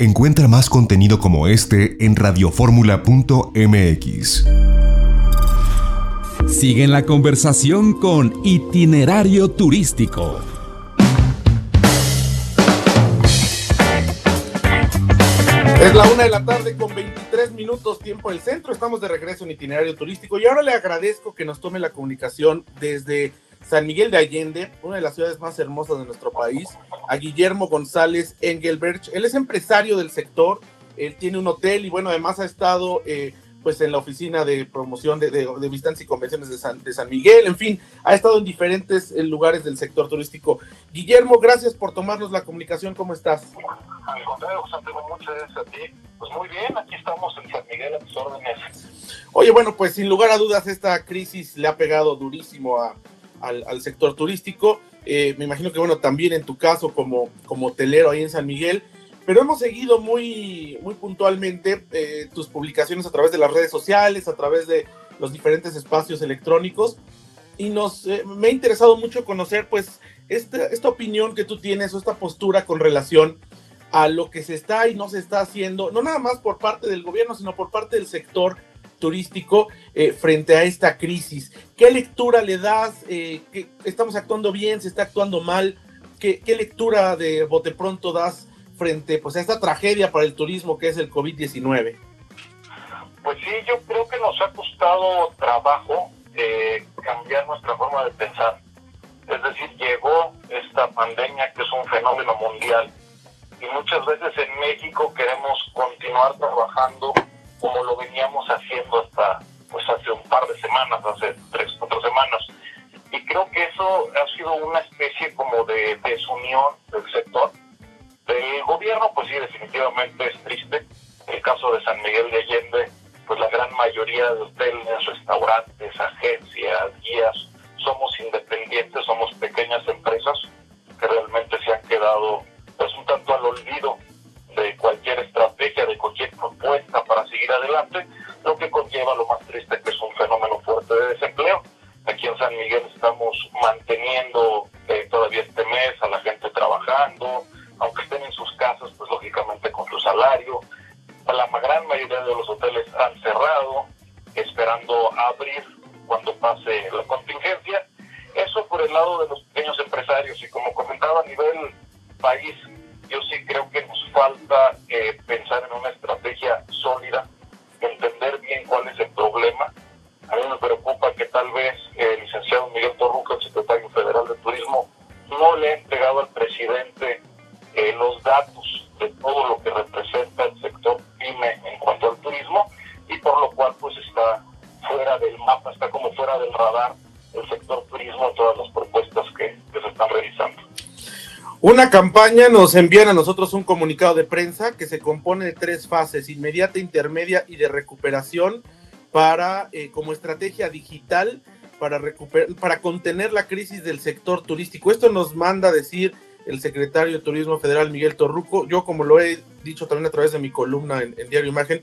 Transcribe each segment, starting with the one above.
Encuentra más contenido como este en radioformula.mx. Sigue en la conversación con Itinerario Turístico. Es la una de la tarde con 23 minutos tiempo del centro. Estamos de regreso en Itinerario Turístico y ahora le agradezco que nos tome la comunicación desde San Miguel de Allende, una de las ciudades más hermosas de nuestro país, a Guillermo González Engelberg. Él es empresario del sector, él tiene un hotel y bueno, además ha estado eh, pues en la oficina de promoción de, de, visitantes y convenciones de San, de San, Miguel, en fin, ha estado en diferentes eh, lugares del sector turístico. Guillermo, gracias por tomarnos la comunicación, ¿cómo estás? Al contrario, José Antonio, muchas gracias a ti. Pues muy bien, aquí estamos en San Miguel a tus órdenes. Oye, bueno, pues sin lugar a dudas esta crisis le ha pegado durísimo a, al, sector turístico. Eh, me imagino que, bueno, también en tu caso como, como hotelero ahí en San Miguel, pero hemos seguido muy, muy puntualmente eh, tus publicaciones a través de las redes sociales, a través de los diferentes espacios electrónicos, y nos, eh, me ha interesado mucho conocer, pues, esta, esta opinión que tú tienes o esta postura con relación a lo que se está y no se está haciendo, no nada más por parte del gobierno, sino por parte del sector turístico eh, frente a esta crisis. ¿Qué lectura le das? Eh, ¿Estamos actuando bien? ¿Se está actuando mal? ¿Qué, ¿Qué, lectura de bote pronto das frente pues, a esta tragedia para el turismo que es el COVID-19? Pues sí, yo creo que nos ha costado trabajo eh, cambiar nuestra forma de pensar. Es decir, llegó esta pandemia que es un fenómeno mundial y muchas veces en México queremos continuar trabajando como lo veníamos haciendo hasta pues hace un par de semanas, hace tres, cuatro semanas. Y creo que eso ha sido una especie como de desunión del sector. El gobierno, pues sí, definitivamente es triste. El caso de San Miguel de Allende, pues la gran mayoría de hoteles, restaurantes, agencias, guías, somos independientes, somos pequeñas empresas que realmente se han quedado pues un tanto al olvido de cualquier estrategia, de cualquier para seguir adelante, lo que conlleva lo más triste que es un fenómeno fuerte de desempleo. Aquí en San Miguel estamos manteniendo Una campaña nos envían a nosotros un comunicado de prensa que se compone de tres fases, inmediata, intermedia y de recuperación para eh, como estrategia digital para para contener la crisis del sector turístico. Esto nos manda a decir el secretario de Turismo Federal Miguel Torruco. Yo, como lo he dicho también a través de mi columna en, en Diario Imagen,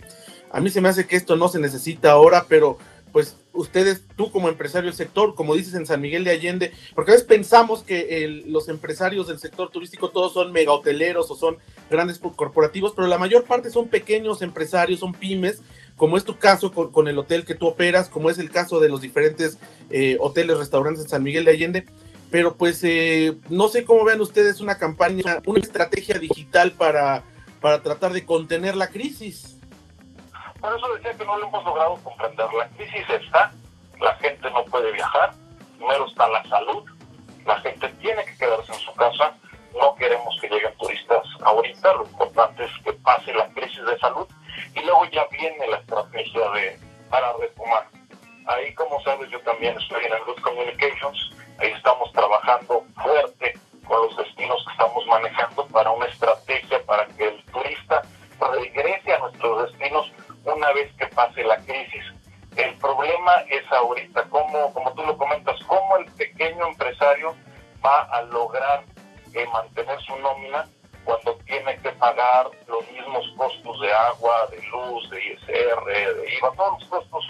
a mí se me hace que esto no se necesita ahora, pero pues ustedes, tú como empresario del sector, como dices en San Miguel de Allende, porque a veces pensamos que los empresarios del sector turístico todos son mega hoteleros o son grandes corporativos, pero la mayor parte son pequeños empresarios, son pymes, como es tu caso con, el hotel que tú operas, como es el caso de los diferentes eh, hoteles, restaurantes en San Miguel de Allende. Pero pues eh, no sé cómo vean ustedes una campaña, una estrategia digital para, para tratar de contener la crisis. Por eso decía que no lo hemos logrado comprender. La crisis está, la gente no puede viajar, primero está la salud, la gente tiene que quedarse en su casa, no queremos que lleguen turistas ahorita, lo importante es que pase la crisis de salud y luego ya viene la estrategia de para retomar. Ahí, como sabes, yo también estoy en el Good Communications, ahí estamos trabajando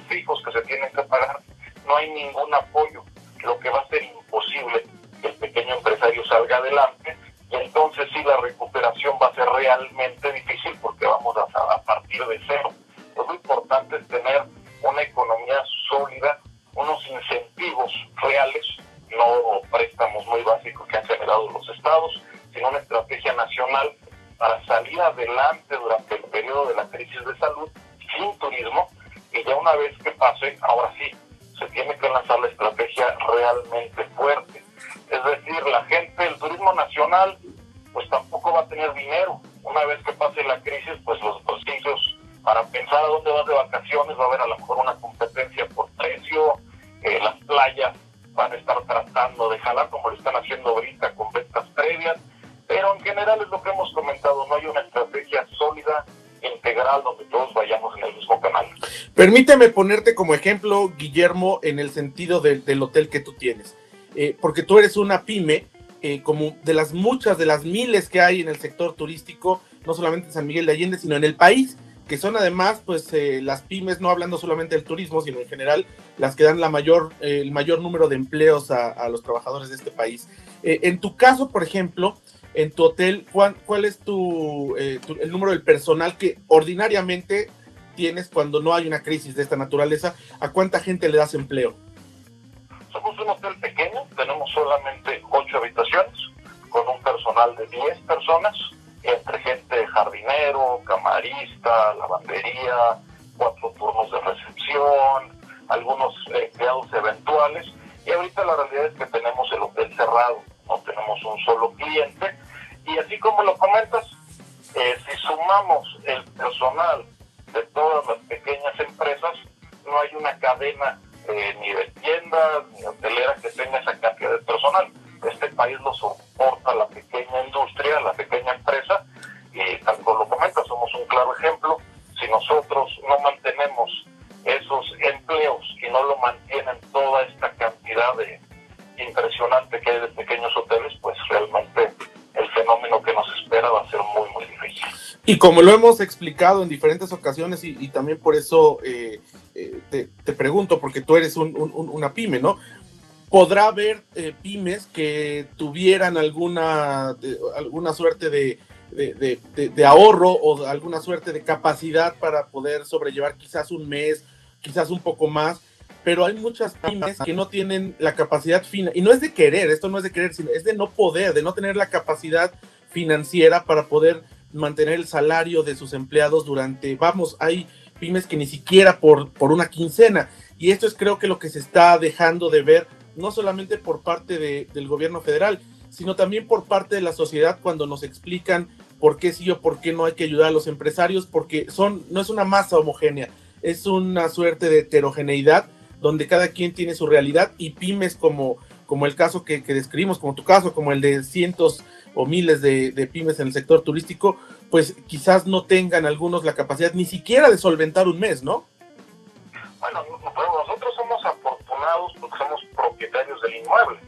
fijos que se tienen que pagar, no hay ningún apoyo, lo que va a ser imposible que el pequeño empresario salga adelante y entonces sí la recuperación va a ser realmente difícil porque vamos a, partir de cero. Lo importante es tener una economía sólida, unos incentivos reales, no préstamos muy básicos que han generado los estados, sino una estrategia nacional para salir adelante durante el periodo de la crisis de salud sin turismo y ya una vez que pase, ahora sí, se tiene que lanzar la estrategia realmente fuerte. Es decir, la gente, el turismo nacional, pues tampoco va a tener dinero. Una vez que pase la crisis, pues los bolsillos para pensar a dónde vas de vacaciones va a haber a lo mejor una competencia por precio, eh, las playas van a estar tratando de jalar como lo están haciendo ahorita con ventas previas, pero en general es lo que hemos comentado, Permíteme ponerte como ejemplo, Guillermo, en el sentido del hotel que tú tienes, eh, porque tú eres una pyme, eh, como de las muchas, de las miles que hay en el sector turístico, no solamente en San Miguel de Allende, sino en el país que son además, pues, eh, las pymes, no hablando solamente del turismo, sino en general, las que dan la mayor, el mayor número de empleos a, los trabajadores de este país. En tu caso, por ejemplo, en tu hotel, ¿cuál, es tu, el número del personal que ordinariamente tienes cuando no hay una crisis de esta naturaleza? ¿A cuánta gente le das empleo? Somos un hotel pequeño, tenemos solamente ocho habitaciones, con un personal de 10 personas entre gente jardinero, camarista, lavandería, cuatro turnos de recepción, algunos eh, empleados eventuales. Y ahorita la realidad es que tenemos el hotel cerrado, no tenemos un solo cliente. Y así como lo comentas, eh, si sumamos el personal de todas las pequeñas empresas, no hay una cadena eh, ni de tiendas ni hotelera que tenga Y como lo hemos explicado en diferentes ocasiones, y, también por eso eh, eh, te, pregunto, porque tú eres una pyme, ¿no? podrá haber eh, pymes que tuvieran alguna, alguna suerte de, de, ahorro o alguna suerte de capacidad para poder sobrellevar quizás un mes, quizás un poco más, pero hay muchas pymes que no tienen la capacidad fina, y no es de querer, esto no es de querer, sino es de no poder, de no tener la capacidad financiera para poder mantener el salario de sus empleados durante, vamos, hay pymes que ni siquiera por, por una quincena, y esto es creo que lo que se está dejando de ver no solamente por parte del gobierno federal, sino también por parte de la sociedad cuando nos explican por qué sí o por qué no hay que ayudar a los empresarios, porque son, no es una masa homogénea, es una suerte de heterogeneidad donde cada quien tiene su realidad y pymes como, como el caso que, describimos, como tu caso, como el de cientos o miles de, pymes en el sector turístico, pues quizás no tengan algunos la capacidad ni siquiera de solventar un mes, ¿no? Bueno, nosotros somos afortunados porque somos propietarios del inmueble,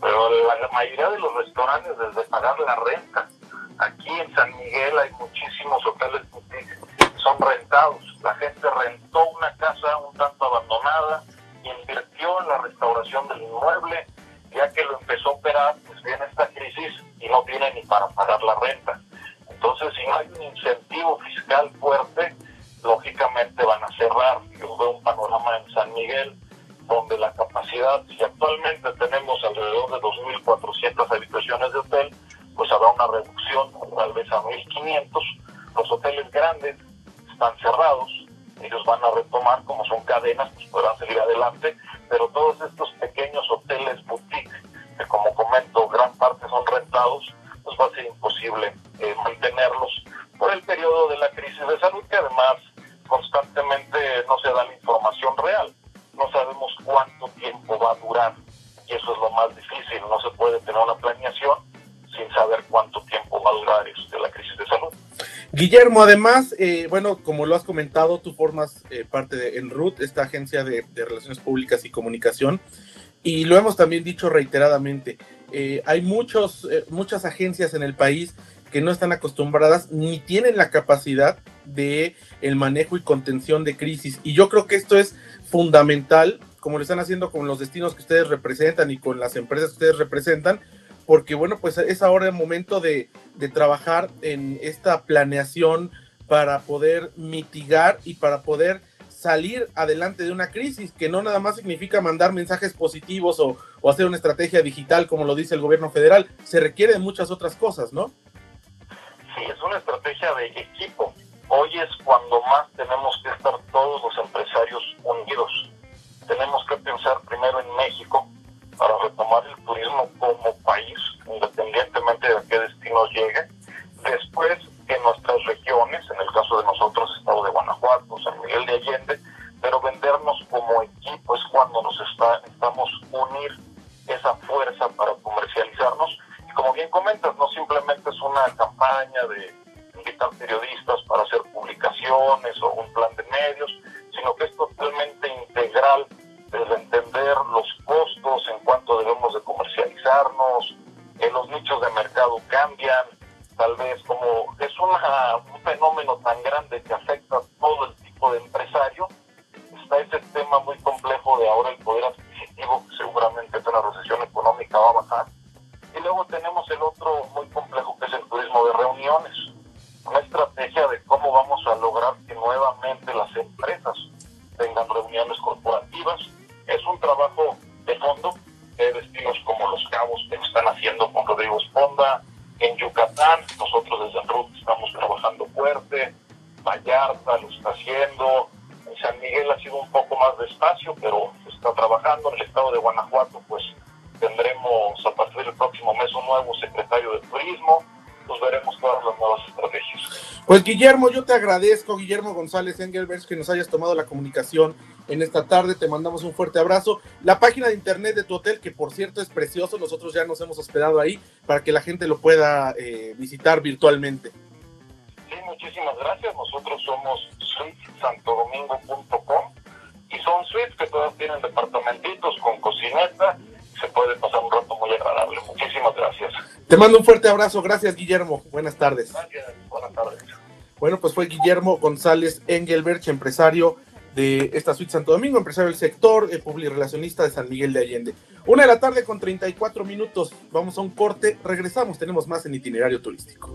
pero la mayoría de los restaurantes desde pagar la renta. Aquí en San Miguel hay muchísimos hoteles que son rentados. La gente rentó una casa un tanto abandonada, invirtió en la restauración del inmueble, ya que lo empezó a operar, pues viene esta crisis y no tiene ni para pagar la renta. Entonces, si no hay un incentivo fiscal fuerte, lógicamente van a cerrar. Yo veo un panorama en San Miguel donde la capacidad, si actualmente tenemos alrededor de 2.400 habitaciones de hotel, pues habrá una reducción tal vez a 1.500. Los hoteles grandes están cerrados, ellos van a retomar, como son cadenas, pues podrán seguir adelante, pero todos estos tiempo va a durar y eso es lo más difícil. No se puede tener una planeación sin saber cuánto tiempo va a durar este, la crisis de salud. Guillermo, además, eh, bueno, como lo has comentado, tú formas eh, parte de Enrut, esta agencia de, relaciones públicas y comunicación, y lo hemos también dicho reiteradamente. Eh, hay muchos, muchas agencias en el país que no están acostumbradas ni tienen la capacidad de el manejo y contención de crisis. Y yo creo que esto es fundamental, como lo están haciendo con los destinos que ustedes representan y con las empresas que ustedes representan, porque bueno, pues es ahora el momento de, de trabajar en esta planeación para poder mitigar y para poder salir adelante de una crisis, que no nada más significa mandar mensajes positivos o, o, hacer una estrategia digital, como lo dice el gobierno federal, se requiere de muchas otras cosas, ¿no? Sí, es una estrategia de equipo. Hoy es cuando más tenemos que estar todos los empresarios unidos. Tenemos que pensar primero en México para retomar el turismo como país, independientemente de a qué destino llegue. Después, en nuestras regiones, en el caso de nosotros, Estado de Guanajuato, San Miguel de Allende, pero vendernos como equipo es cuando nos está, grande que afecta a todo el tipo de empresario, está ese tema muy complejo de ahora el poder adquisitivo, que seguramente en la recesión económica va a bajar, y luego tenemos el otro muy complejo que es el turismo de reuniones. Una estrategia de cómo vamos a lograr que nuevamente las empresas tengan reuniones corporativas. Es un trabajo de fondo de destinos como Los Cabos que están haciendo con Rodrigo Esponda. En Yucatán, nosotros desde RUT estamos trabajando fuerte. Vallarta lo está haciendo. En San Miguel ha sido un poco más despacio, pero está trabajando. En el estado de Guanajuato, pues tendremos a partir del próximo mes un nuevo secretario de turismo, pues veremos todas las nuevas estrategias. Pues Guillermo, yo te agradezco, Guillermo González Engelberts, que nos hayas tomado la comunicación en esta tarde, te mandamos un fuerte abrazo. La página de internet de tu hotel, que por cierto es precioso, nosotros ya nos hemos hospedado ahí para que la gente lo pueda eh, visitar virtualmente. Muchísimas gracias. Nosotros somos suitesantodomingo.com y son suites que todas tienen departamentitos con cocineta se puede pasar un rato muy agradable. Muchísimas gracias. Te mando un fuerte abrazo. Gracias, Guillermo. Buenas tardes. Gracias. Buenas tardes. Bueno, pues fue Guillermo González Engelberch, empresario de esta suite Santo Domingo, empresario del sector, eh, relacionista de San Miguel de Allende. Una de la tarde con 34 minutos. Vamos a un corte. Regresamos. Tenemos más en itinerario turístico.